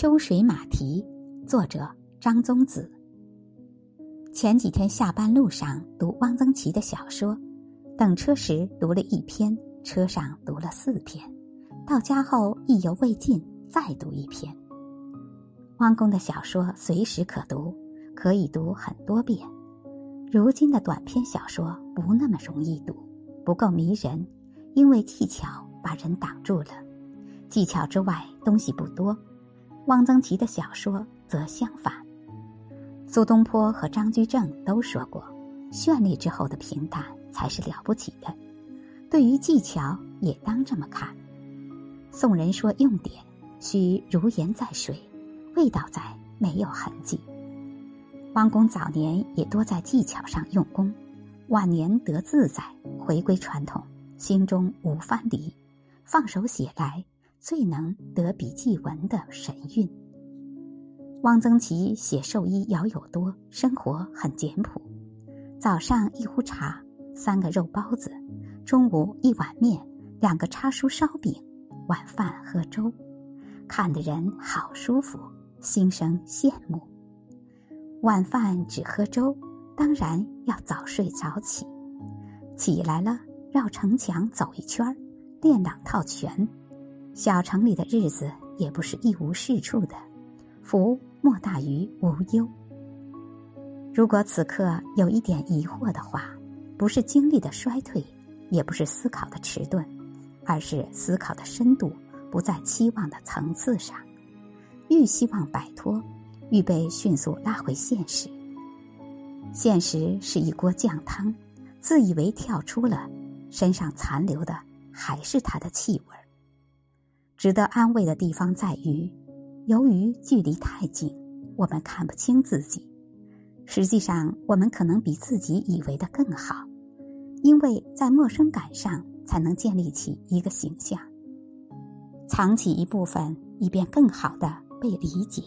秋水马蹄，作者张宗子。前几天下班路上读汪曾祺的小说，等车时读了一篇，车上读了四篇，到家后意犹未尽，再读一篇。汪公的小说随时可读，可以读很多遍。如今的短篇小说不那么容易读，不够迷人，因为技巧把人挡住了。技巧之外东西不多。汪曾祺的小说则相反。苏东坡和张居正都说过：“绚丽之后的平淡才是了不起的。”对于技巧也当这么看。宋人说：“用典需如盐在水，味道在，没有痕迹。”汪公早年也多在技巧上用功，晚年得自在，回归传统，心中无藩篱，放手写来。最能得笔记文的神韵。汪曾祺写兽医姚友多，生活很简朴：早上一壶茶，三个肉包子；中午一碗面，两个叉酥烧饼；晚饭喝粥，看的人好舒服，心生羡慕。晚饭只喝粥，当然要早睡早起。起来了，绕城墙走一圈儿练两套拳。小城里的日子也不是一无是处的，福莫大于无忧。如果此刻有一点疑惑的话，不是精力的衰退，也不是思考的迟钝，而是思考的深度不在期望的层次上。愈希望摆脱，愈被迅速拉回现实。现实是一锅酱汤，自以为跳出了，身上残留的还是它的气味。值得安慰的地方在于，由于距离太近，我们看不清自己。实际上，我们可能比自己以为的更好，因为在陌生感上才能建立起一个形象，藏起一部分，以便更好的被理解。